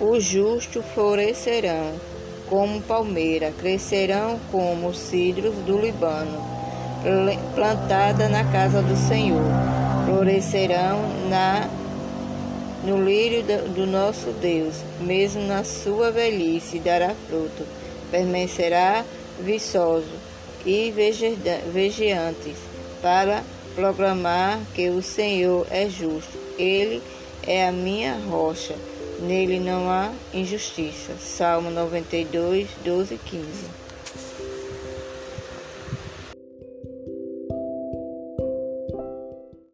Os justos florescerão como palmeira, crescerão como cedros do Líbano, plantada na casa do Senhor. Florescerão na no lírio do nosso Deus, mesmo na sua velhice dará fruto, permanecerá viçoso e vigiantes, para proclamar que o Senhor é justo. Ele é a minha rocha, nele não há injustiça. Salmo 92, 12 e 15.